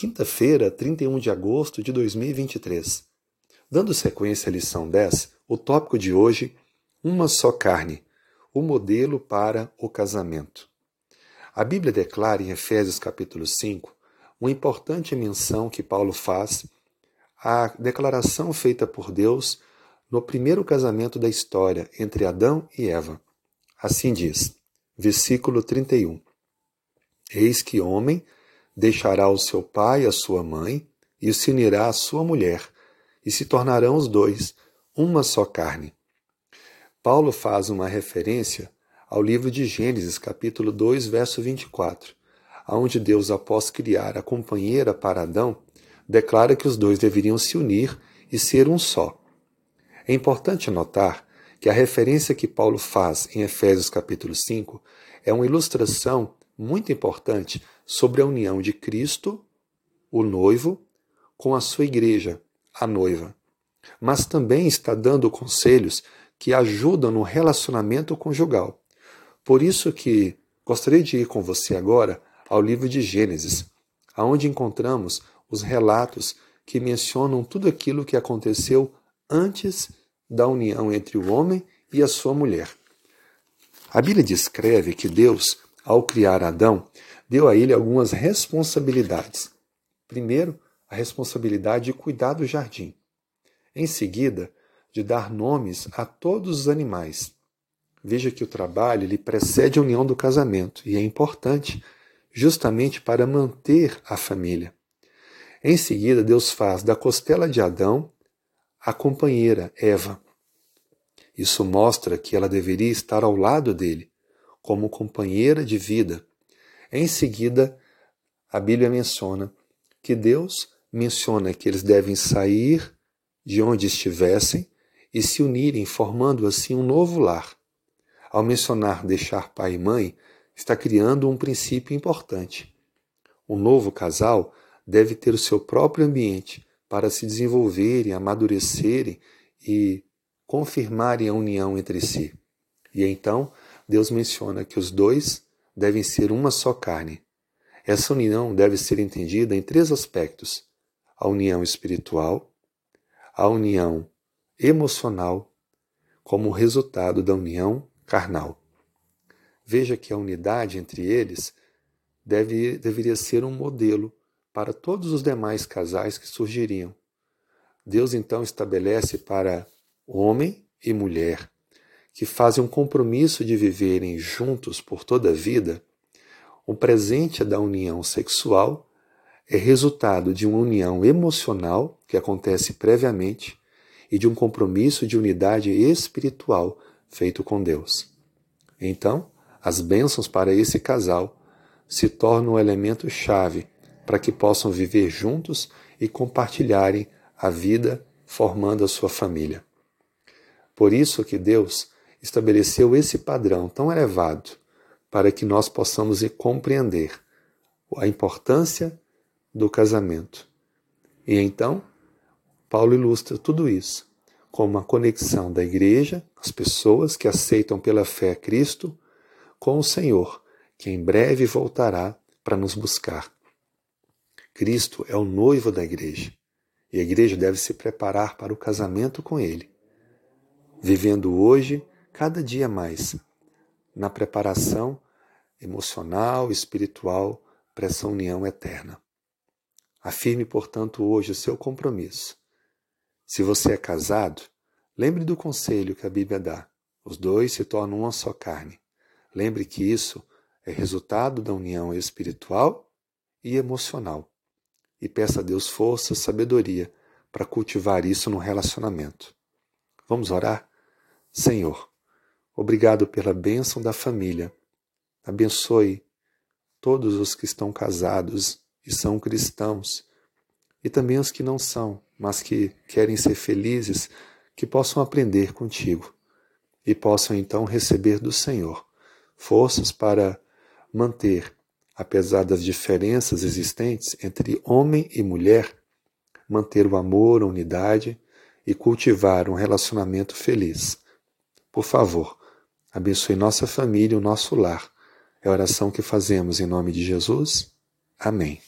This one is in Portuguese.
quinta-feira, 31 de agosto de 2023. Dando sequência à lição 10, o tópico de hoje, uma só carne, o modelo para o casamento. A Bíblia declara em Efésios capítulo 5 uma importante menção que Paulo faz à declaração feita por Deus no primeiro casamento da história entre Adão e Eva. Assim diz, versículo 31. Eis que homem deixará o seu pai e a sua mãe, e se unirá à sua mulher, e se tornarão os dois uma só carne. Paulo faz uma referência ao livro de Gênesis, capítulo 2, verso 24, onde Deus, após criar a companheira para Adão, declara que os dois deveriam se unir e ser um só. É importante notar que a referência que Paulo faz em Efésios capítulo 5 é uma ilustração muito importante sobre a união de Cristo, o noivo, com a sua igreja, a noiva. Mas também está dando conselhos que ajudam no relacionamento conjugal. Por isso que gostaria de ir com você agora ao livro de Gênesis, aonde encontramos os relatos que mencionam tudo aquilo que aconteceu antes da união entre o homem e a sua mulher. A Bíblia descreve que Deus, ao criar Adão, deu a ele algumas responsabilidades. Primeiro, a responsabilidade de cuidar do jardim. Em seguida, de dar nomes a todos os animais. Veja que o trabalho lhe precede a união do casamento e é importante justamente para manter a família. Em seguida, Deus faz da costela de Adão a companheira Eva. Isso mostra que ela deveria estar ao lado dele, como companheira de vida, em seguida, a Bíblia menciona que Deus menciona que eles devem sair de onde estivessem e se unirem, formando assim um novo lar. Ao mencionar deixar pai e mãe, está criando um princípio importante. Um novo casal deve ter o seu próprio ambiente para se desenvolverem, amadurecerem e confirmarem a união entre si. E então, Deus menciona que os dois devem ser uma só carne. Essa união deve ser entendida em três aspectos: a união espiritual, a união emocional, como resultado da união carnal. Veja que a unidade entre eles deve, deveria ser um modelo para todos os demais casais que surgiriam. Deus então estabelece para homem e mulher que fazem um compromisso de viverem juntos por toda a vida, o presente da união sexual é resultado de uma união emocional que acontece previamente e de um compromisso de unidade espiritual feito com Deus. Então, as bênçãos para esse casal se tornam um elemento chave para que possam viver juntos e compartilharem a vida formando a sua família. Por isso que Deus estabeleceu esse padrão tão elevado para que nós possamos compreender a importância do casamento. E então, Paulo ilustra tudo isso como a conexão da igreja, as pessoas que aceitam pela fé Cristo, com o Senhor, que em breve voltará para nos buscar. Cristo é o noivo da igreja e a igreja deve se preparar para o casamento com ele, vivendo hoje cada dia mais na preparação emocional e espiritual para essa união eterna. Afirme, portanto, hoje o seu compromisso. Se você é casado, lembre do conselho que a Bíblia dá: os dois se tornam uma só carne. Lembre que isso é resultado da união espiritual e emocional. E peça a Deus força, sabedoria para cultivar isso no relacionamento. Vamos orar? Senhor, Obrigado pela bênção da família. Abençoe todos os que estão casados e são cristãos, e também os que não são, mas que querem ser felizes, que possam aprender contigo e possam então receber do Senhor forças para manter, apesar das diferenças existentes entre homem e mulher, manter o amor, a unidade e cultivar um relacionamento feliz. Por favor, Abençoe nossa família o nosso lar. É a oração que fazemos em nome de Jesus. Amém.